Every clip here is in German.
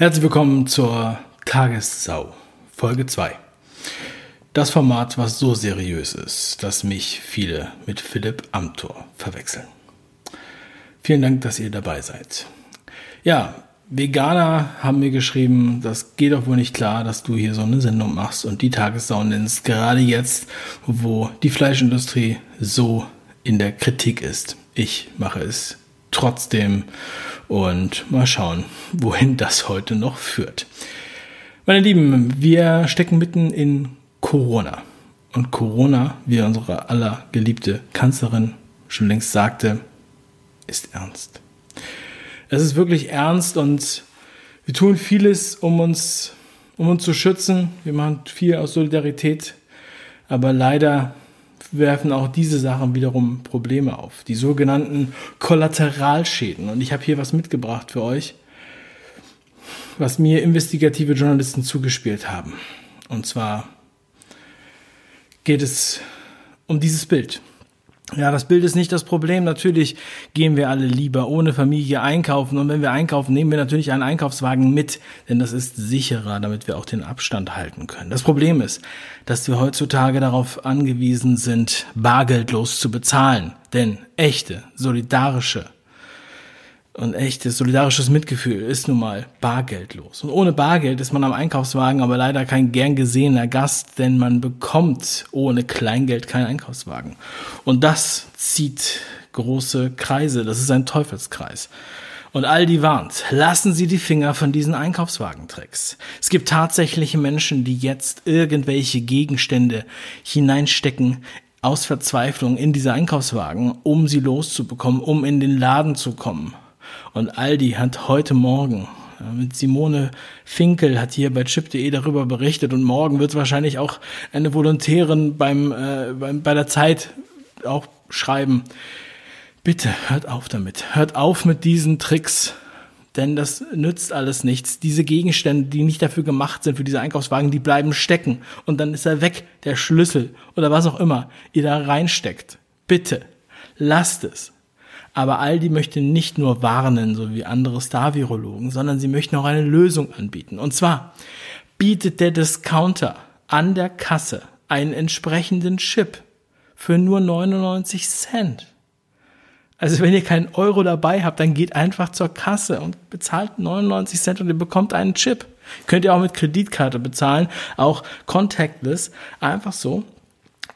Herzlich willkommen zur Tagessau, Folge 2. Das Format, was so seriös ist, dass mich viele mit Philipp Amthor verwechseln. Vielen Dank, dass ihr dabei seid. Ja, Veganer haben mir geschrieben, das geht doch wohl nicht klar, dass du hier so eine Sendung machst und die Tagessau nennst, gerade jetzt, wo die Fleischindustrie so in der Kritik ist. Ich mache es trotzdem und mal schauen, wohin das heute noch führt. Meine Lieben, wir stecken mitten in Corona. Und Corona, wie unsere aller geliebte Kanzlerin schon längst sagte, ist ernst. Es ist wirklich ernst und wir tun vieles, um uns, um uns zu schützen. Wir machen viel aus Solidarität. Aber leider werfen auch diese Sachen wiederum Probleme auf. Die sogenannten Kollateralschäden. Und ich habe hier was mitgebracht für euch, was mir investigative Journalisten zugespielt haben. Und zwar geht es um dieses Bild. Ja, das Bild ist nicht das Problem. Natürlich gehen wir alle lieber ohne Familie einkaufen. Und wenn wir einkaufen, nehmen wir natürlich einen Einkaufswagen mit, denn das ist sicherer, damit wir auch den Abstand halten können. Das Problem ist, dass wir heutzutage darauf angewiesen sind, bargeldlos zu bezahlen. Denn echte, solidarische und echtes solidarisches Mitgefühl ist nun mal bargeldlos. Und ohne Bargeld ist man am Einkaufswagen aber leider kein gern gesehener Gast, denn man bekommt ohne Kleingeld keinen Einkaufswagen. Und das zieht große Kreise. Das ist ein Teufelskreis. Und Aldi warnt, lassen Sie die Finger von diesen Einkaufswagentricks. Es gibt tatsächliche Menschen, die jetzt irgendwelche Gegenstände hineinstecken aus Verzweiflung in diese Einkaufswagen, um sie loszubekommen, um in den Laden zu kommen. Und Aldi hat heute Morgen mit Simone Finkel hat hier bei chip.de darüber berichtet und morgen wird wahrscheinlich auch eine Volontärin beim, äh, beim, bei der Zeit auch schreiben. Bitte hört auf damit. Hört auf mit diesen Tricks, denn das nützt alles nichts. Diese Gegenstände, die nicht dafür gemacht sind, für diese Einkaufswagen, die bleiben stecken und dann ist er weg, der Schlüssel oder was auch immer ihr da reinsteckt. Bitte, lasst es. Aber Aldi möchte nicht nur warnen, so wie andere Star-Virologen, sondern sie möchten auch eine Lösung anbieten. Und zwar bietet der Discounter an der Kasse einen entsprechenden Chip für nur 99 Cent. Also wenn ihr keinen Euro dabei habt, dann geht einfach zur Kasse und bezahlt 99 Cent und ihr bekommt einen Chip. Könnt ihr auch mit Kreditkarte bezahlen, auch contactless, einfach so.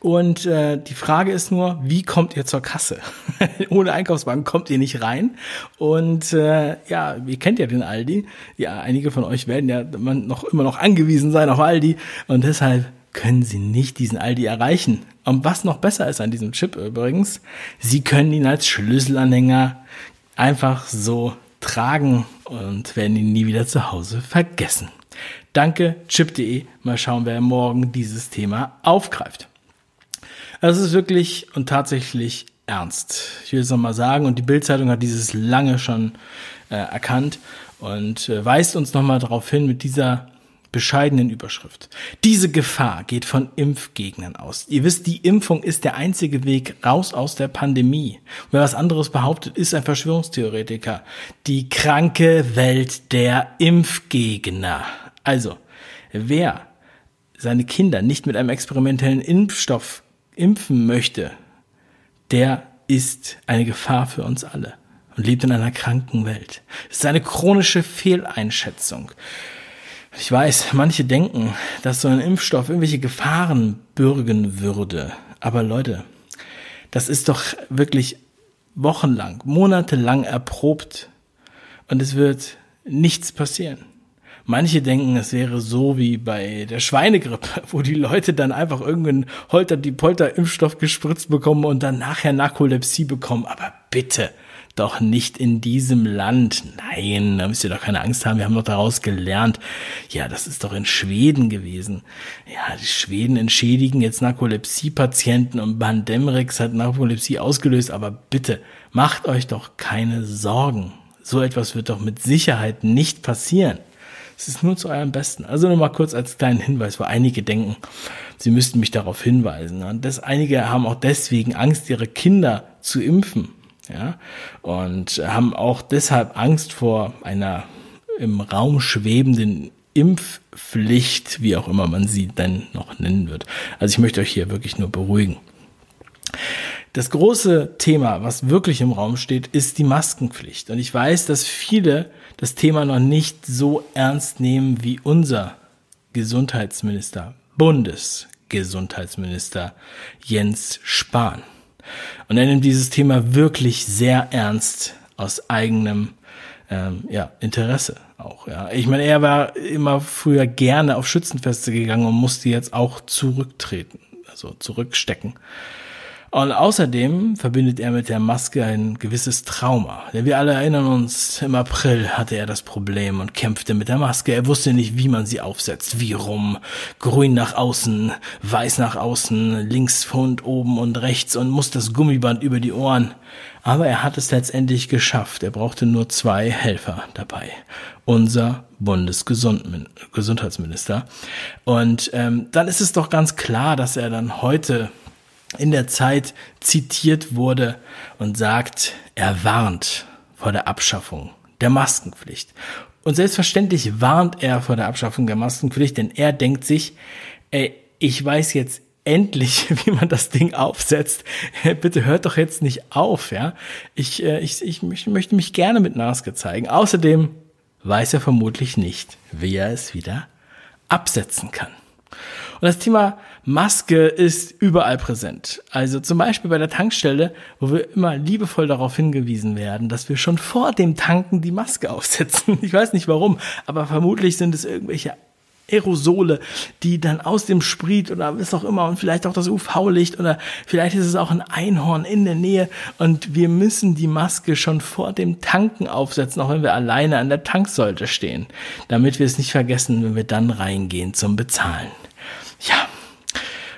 Und äh, die Frage ist nur, wie kommt ihr zur Kasse? Ohne Einkaufswagen kommt ihr nicht rein. Und äh, ja, ihr kennt ja den Aldi. Ja, einige von euch werden ja noch immer noch angewiesen sein auf Aldi. Und deshalb können sie nicht diesen Aldi erreichen. Und was noch besser ist an diesem Chip übrigens, sie können ihn als Schlüsselanhänger einfach so tragen und werden ihn nie wieder zu Hause vergessen. Danke, chip.de. Mal schauen, wer morgen dieses Thema aufgreift. Also es ist wirklich und tatsächlich ernst. Ich will es nochmal sagen und die Bildzeitung hat dieses lange schon äh, erkannt und äh, weist uns nochmal darauf hin mit dieser bescheidenen Überschrift. Diese Gefahr geht von Impfgegnern aus. Ihr wisst, die Impfung ist der einzige Weg raus aus der Pandemie. wer was anderes behauptet, ist ein Verschwörungstheoretiker. Die kranke Welt der Impfgegner. Also, wer seine Kinder nicht mit einem experimentellen Impfstoff impfen möchte, der ist eine Gefahr für uns alle und lebt in einer kranken Welt. Es ist eine chronische Fehleinschätzung. Ich weiß, manche denken, dass so ein Impfstoff irgendwelche Gefahren bürgen würde. Aber Leute, das ist doch wirklich wochenlang, monatelang erprobt und es wird nichts passieren. Manche denken, es wäre so wie bei der Schweinegrippe, wo die Leute dann einfach irgendeinen Holter die Polter Impfstoff gespritzt bekommen und dann nachher Narkolepsie bekommen. Aber bitte, doch nicht in diesem Land. Nein, da müsst ihr doch keine Angst haben. Wir haben doch daraus gelernt. Ja, das ist doch in Schweden gewesen. Ja, die Schweden entschädigen jetzt Narkolepsie-Patienten und Bandemrix hat Narkolepsie ausgelöst. Aber bitte, macht euch doch keine Sorgen. So etwas wird doch mit Sicherheit nicht passieren. Es ist nur zu eurem Besten. Also nur mal kurz als kleinen Hinweis, weil einige denken, sie müssten mich darauf hinweisen. Und das, einige haben auch deswegen Angst, ihre Kinder zu impfen. Ja, und haben auch deshalb Angst vor einer im Raum schwebenden Impfpflicht, wie auch immer man sie dann noch nennen wird. Also ich möchte euch hier wirklich nur beruhigen. Das große Thema, was wirklich im Raum steht, ist die Maskenpflicht. Und ich weiß, dass viele das Thema noch nicht so ernst nehmen wie unser Gesundheitsminister, Bundesgesundheitsminister Jens Spahn. Und er nimmt dieses Thema wirklich sehr ernst aus eigenem ähm, ja, Interesse auch. Ja. Ich meine, er war immer früher gerne auf Schützenfeste gegangen und musste jetzt auch zurücktreten, also zurückstecken. Und außerdem verbindet er mit der Maske ein gewisses Trauma. Denn wir alle erinnern uns, im April hatte er das Problem und kämpfte mit der Maske. Er wusste nicht, wie man sie aufsetzt, wie rum, grün nach außen, weiß nach außen, links von oben und rechts und muss das Gummiband über die Ohren. Aber er hat es letztendlich geschafft. Er brauchte nur zwei Helfer dabei. Unser Bundesgesundheitsminister. Und ähm, dann ist es doch ganz klar, dass er dann heute in der Zeit zitiert wurde und sagt, er warnt vor der Abschaffung der Maskenpflicht. Und selbstverständlich warnt er vor der Abschaffung der Maskenpflicht, denn er denkt sich, ey, ich weiß jetzt endlich, wie man das Ding aufsetzt. Bitte hört doch jetzt nicht auf, ja. Ich, äh, ich, ich möchte mich gerne mit Maske zeigen. Außerdem weiß er vermutlich nicht, wie er es wieder absetzen kann. Und das Thema Maske ist überall präsent. Also zum Beispiel bei der Tankstelle, wo wir immer liebevoll darauf hingewiesen werden, dass wir schon vor dem Tanken die Maske aufsetzen. Ich weiß nicht warum, aber vermutlich sind es irgendwelche Aerosole, die dann aus dem Sprit oder was auch immer und vielleicht auch das UV-Licht oder vielleicht ist es auch ein Einhorn in der Nähe und wir müssen die Maske schon vor dem Tanken aufsetzen, auch wenn wir alleine an der Tanksäule stehen, damit wir es nicht vergessen, wenn wir dann reingehen zum Bezahlen. Ja,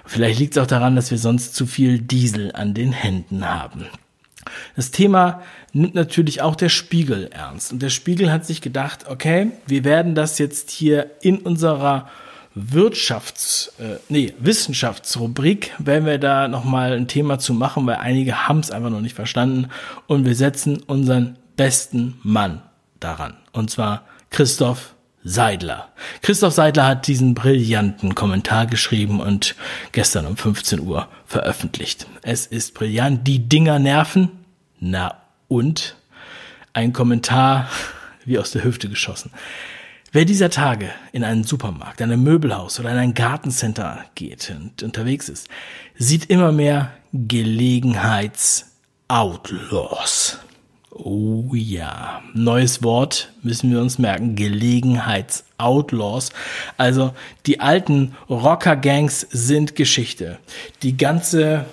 vielleicht liegt es auch daran, dass wir sonst zu viel Diesel an den Händen haben. Das Thema nimmt natürlich auch der Spiegel ernst. Und der Spiegel hat sich gedacht, okay, wir werden das jetzt hier in unserer Wirtschafts-, äh, nee, Wissenschaftsrubrik, werden wir da nochmal ein Thema zu machen, weil einige haben es einfach noch nicht verstanden. Und wir setzen unseren besten Mann daran. Und zwar Christoph Seidler. Christoph Seidler hat diesen brillanten Kommentar geschrieben und gestern um 15 Uhr veröffentlicht. Es ist brillant. Die Dinger nerven. Na und ein Kommentar wie aus der Hüfte geschossen. Wer dieser Tage in einen Supermarkt, in ein Möbelhaus oder in ein Gartencenter geht und unterwegs ist, sieht immer mehr Gelegenheits-Outlaws. Oh ja, neues Wort müssen wir uns merken, Gelegenheits-Outlaws. Also die alten Rocker-Gangs sind Geschichte. Die ganze,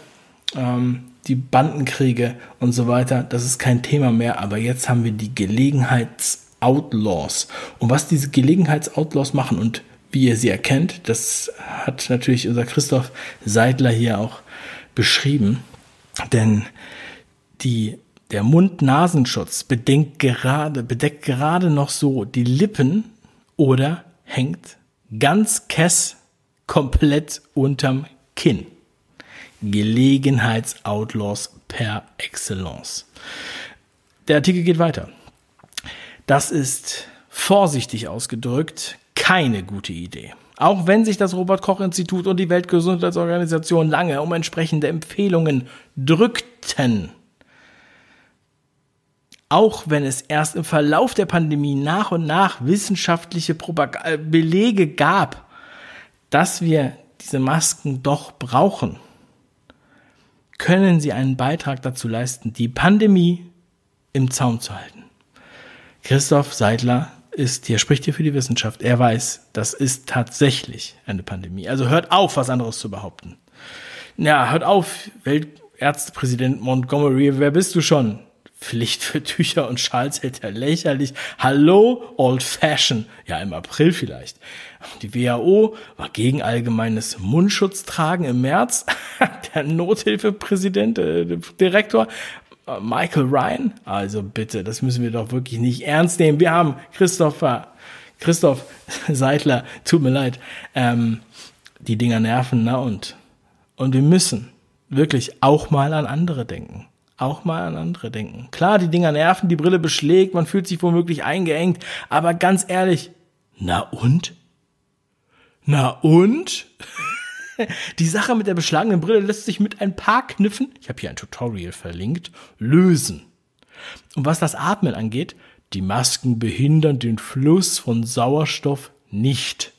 ähm, die Bandenkriege und so weiter, das ist kein Thema mehr, aber jetzt haben wir die Gelegenheits-Outlaws. Und was diese Gelegenheits-Outlaws machen und wie ihr sie erkennt, das hat natürlich unser Christoph Seidler hier auch beschrieben. Denn die der Mund-Nasenschutz bedeckt gerade, bedeckt gerade noch so die Lippen oder hängt ganz kess komplett unterm Kinn. Gelegenheitsoutlaws per excellence. Der Artikel geht weiter. Das ist vorsichtig ausgedrückt keine gute Idee. Auch wenn sich das Robert Koch Institut und die Weltgesundheitsorganisation lange um entsprechende Empfehlungen drückten, auch wenn es erst im Verlauf der Pandemie nach und nach wissenschaftliche äh, Belege gab, dass wir diese Masken doch brauchen, können sie einen Beitrag dazu leisten, die Pandemie im Zaum zu halten. Christoph Seidler ist hier, spricht hier für die Wissenschaft. Er weiß, das ist tatsächlich eine Pandemie. Also hört auf, was anderes zu behaupten. Ja, hört auf, Weltärztepräsident Montgomery, wer bist du schon? Pflicht für Tücher und Schals hält er lächerlich. Hallo, Old Fashion. Ja, im April vielleicht. Die WHO war gegen allgemeines Mundschutztragen im März. Der Nothilfepräsident, äh, Direktor äh, Michael Ryan. Also bitte, das müssen wir doch wirklich nicht ernst nehmen. Wir haben Christopher, Christoph Seidler, tut mir leid. Ähm, die Dinger nerven, na und? Und wir müssen wirklich auch mal an andere denken auch mal an andere denken. Klar, die Dinger nerven, die Brille beschlägt, man fühlt sich womöglich eingeengt, aber ganz ehrlich, na und? Na und? Die Sache mit der beschlagenen Brille lässt sich mit ein paar Kniffen, ich habe hier ein Tutorial verlinkt, lösen. Und was das Atmen angeht, die Masken behindern den Fluss von Sauerstoff nicht.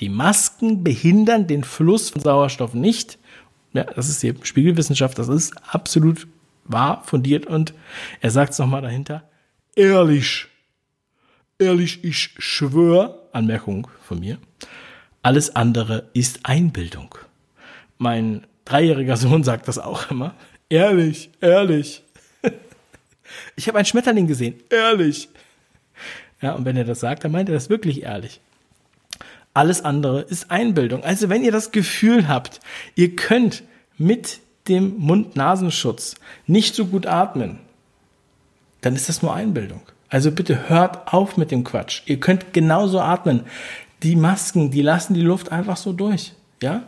Die Masken behindern den Fluss von Sauerstoff nicht. Ja, das ist die Spiegelwissenschaft, das ist absolut wahr, fundiert und er sagt es nochmal dahinter. Ehrlich. Ehrlich, ich schwöre, Anmerkung von mir, alles andere ist Einbildung. Mein dreijähriger Sohn sagt das auch immer. Ehrlich, ehrlich. Ich habe einen Schmetterling gesehen. Ehrlich. Ja, und wenn er das sagt, dann meint er das wirklich ehrlich. Alles andere ist Einbildung. Also wenn ihr das Gefühl habt, ihr könnt mit dem Mund-Nasenschutz nicht so gut atmen, dann ist das nur Einbildung. Also bitte hört auf mit dem Quatsch. Ihr könnt genauso atmen. Die Masken, die lassen die Luft einfach so durch. Ja?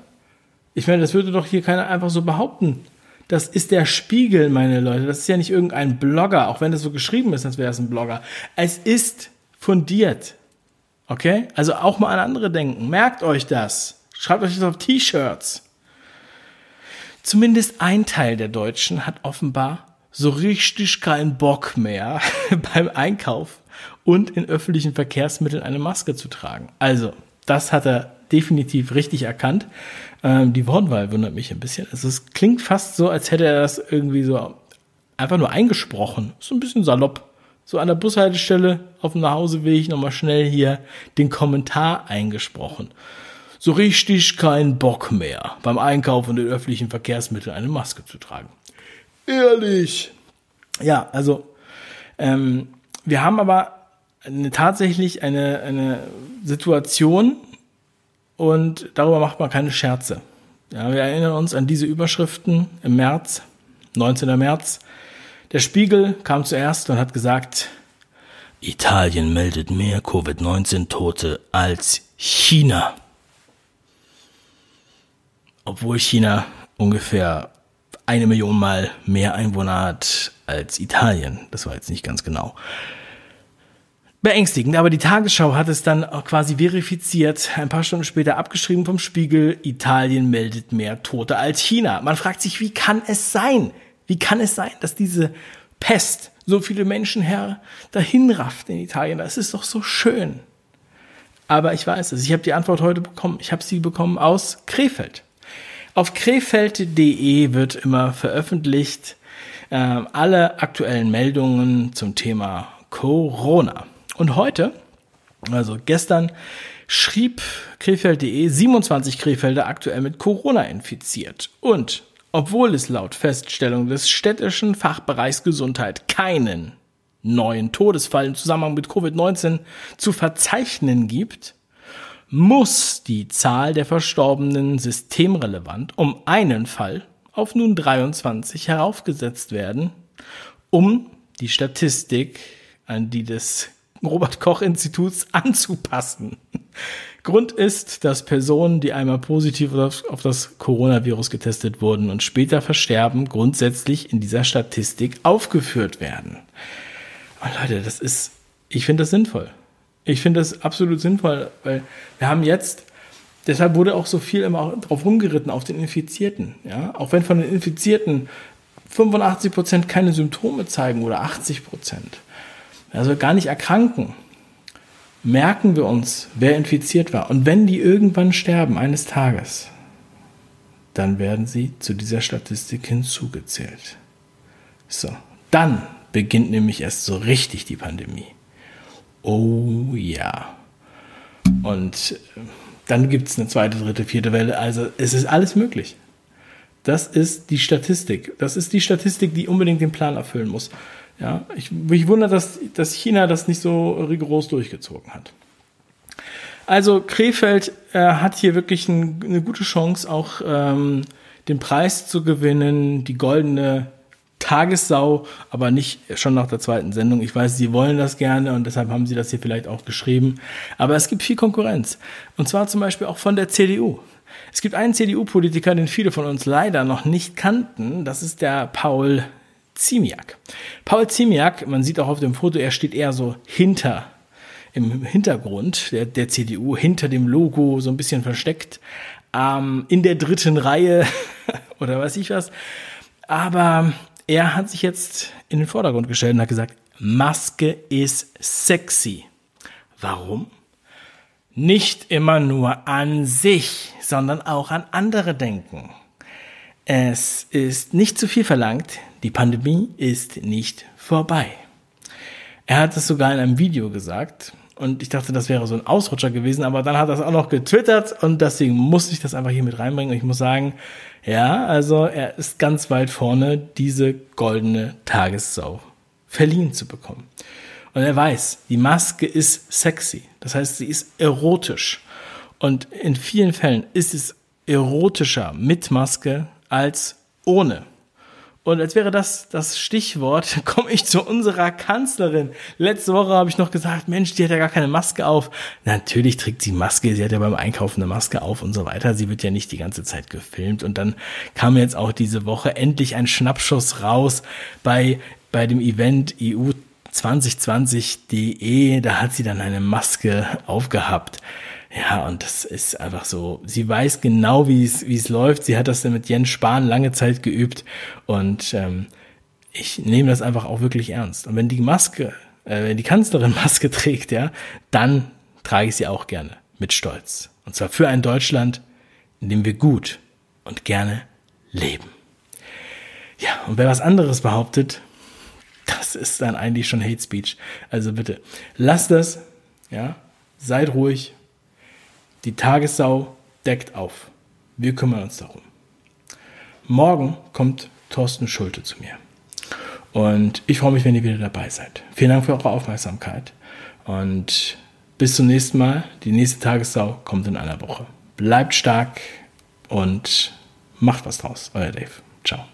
Ich meine, das würde doch hier keiner einfach so behaupten. Das ist der Spiegel, meine Leute. Das ist ja nicht irgendein Blogger, auch wenn das so geschrieben ist, als wäre es ein Blogger. Es ist fundiert. Okay? Also auch mal an andere denken. Merkt euch das. Schreibt euch das auf T-Shirts. Zumindest ein Teil der Deutschen hat offenbar so richtig keinen Bock mehr beim Einkauf und in öffentlichen Verkehrsmitteln eine Maske zu tragen. Also, das hat er definitiv richtig erkannt. Ähm, die Wortwahl wundert mich ein bisschen. Also es klingt fast so, als hätte er das irgendwie so einfach nur eingesprochen. So ein bisschen salopp. So an der Bushaltestelle auf dem Nachhauseweg nochmal schnell hier den Kommentar eingesprochen. So richtig kein Bock mehr, beim Einkaufen und den öffentlichen Verkehrsmitteln eine Maske zu tragen. Ehrlich. Ja, also ähm, wir haben aber eine, tatsächlich eine, eine Situation, und darüber macht man keine Scherze. Ja, wir erinnern uns an diese Überschriften im März, 19. März. Der Spiegel kam zuerst und hat gesagt, Italien meldet mehr Covid-19-Tote als China. Obwohl China ungefähr eine Million Mal mehr Einwohner hat als Italien. Das war jetzt nicht ganz genau beängstigend. Aber die Tagesschau hat es dann quasi verifiziert, ein paar Stunden später abgeschrieben vom Spiegel, Italien meldet mehr Tote als China. Man fragt sich, wie kann es sein? Wie kann es sein, dass diese Pest so viele Menschen her dahin rafft in Italien? Das ist doch so schön. Aber ich weiß es. Ich habe die Antwort heute bekommen. Ich habe sie bekommen aus Krefeld. Auf krefeld.de wird immer veröffentlicht äh, alle aktuellen Meldungen zum Thema Corona. Und heute, also gestern, schrieb Krefeld.de 27 Krefelder aktuell mit Corona infiziert. Und obwohl es laut Feststellung des städtischen Fachbereichs Gesundheit keinen neuen Todesfall im Zusammenhang mit Covid-19 zu verzeichnen gibt, muss die Zahl der Verstorbenen systemrelevant um einen Fall auf nun 23 heraufgesetzt werden, um die Statistik an die des Robert Koch Instituts anzupassen. Grund ist, dass Personen, die einmal positiv auf das Coronavirus getestet wurden und später versterben, grundsätzlich in dieser Statistik aufgeführt werden. Und Leute, das ist, ich finde das sinnvoll. Ich finde das absolut sinnvoll, weil wir haben jetzt, deshalb wurde auch so viel immer drauf rumgeritten, auf den Infizierten. Ja? Auch wenn von den Infizierten 85 Prozent keine Symptome zeigen oder 80 Prozent also gar nicht erkranken, merken wir uns, wer infiziert war. Und wenn die irgendwann sterben, eines Tages, dann werden sie zu dieser Statistik hinzugezählt. So, dann beginnt nämlich erst so richtig die Pandemie. Oh ja. Und äh, dann gibt es eine zweite, dritte, vierte Welle. Also es ist alles möglich. Das ist die Statistik. Das ist die Statistik, die unbedingt den Plan erfüllen muss. Ja, ich, mich wundert, dass, dass China das nicht so rigoros durchgezogen hat. Also Krefeld äh, hat hier wirklich ein, eine gute Chance, auch ähm, den Preis zu gewinnen, die goldene Tagessau, aber nicht schon nach der zweiten Sendung. Ich weiß, Sie wollen das gerne und deshalb haben Sie das hier vielleicht auch geschrieben. Aber es gibt viel Konkurrenz. Und zwar zum Beispiel auch von der CDU. Es gibt einen CDU-Politiker, den viele von uns leider noch nicht kannten. Das ist der Paul Ziemiak. Paul Ziemiak, man sieht auch auf dem Foto, er steht eher so hinter, im Hintergrund der, der CDU, hinter dem Logo, so ein bisschen versteckt, ähm, in der dritten Reihe oder weiß ich was. Aber er hat sich jetzt in den Vordergrund gestellt und hat gesagt, Maske ist sexy. Warum? Nicht immer nur an sich, sondern auch an andere denken. Es ist nicht zu viel verlangt, die Pandemie ist nicht vorbei. Er hat es sogar in einem Video gesagt und ich dachte, das wäre so ein Ausrutscher gewesen, aber dann hat er es auch noch getwittert und deswegen musste ich das einfach hier mit reinbringen und ich muss sagen, ja, also er ist ganz weit vorne, diese goldene Tagessau verliehen zu bekommen. Und er weiß, die Maske ist sexy, das heißt, sie ist erotisch und in vielen Fällen ist es erotischer mit Maske als ohne. Und als wäre das das Stichwort, komme ich zu unserer Kanzlerin. Letzte Woche habe ich noch gesagt, Mensch, die hat ja gar keine Maske auf. Natürlich trägt sie Maske, sie hat ja beim Einkaufen eine Maske auf und so weiter. Sie wird ja nicht die ganze Zeit gefilmt. Und dann kam jetzt auch diese Woche endlich ein Schnappschuss raus bei, bei dem Event EU 2020.de. Da hat sie dann eine Maske aufgehabt. Ja, und das ist einfach so. Sie weiß genau, wie es wie es läuft. Sie hat das mit Jens Spahn lange Zeit geübt und ähm, ich nehme das einfach auch wirklich ernst. Und wenn die Maske, äh, wenn die Kanzlerin Maske trägt, ja, dann trage ich sie auch gerne mit Stolz. Und zwar für ein Deutschland, in dem wir gut und gerne leben. Ja, und wer was anderes behauptet, das ist dann eigentlich schon Hate Speech. Also bitte, lasst das, ja, seid ruhig, die Tagessau deckt auf. Wir kümmern uns darum. Morgen kommt Thorsten Schulte zu mir. Und ich freue mich, wenn ihr wieder dabei seid. Vielen Dank für eure Aufmerksamkeit. Und bis zum nächsten Mal. Die nächste Tagessau kommt in einer Woche. Bleibt stark und macht was draus. Euer Dave. Ciao.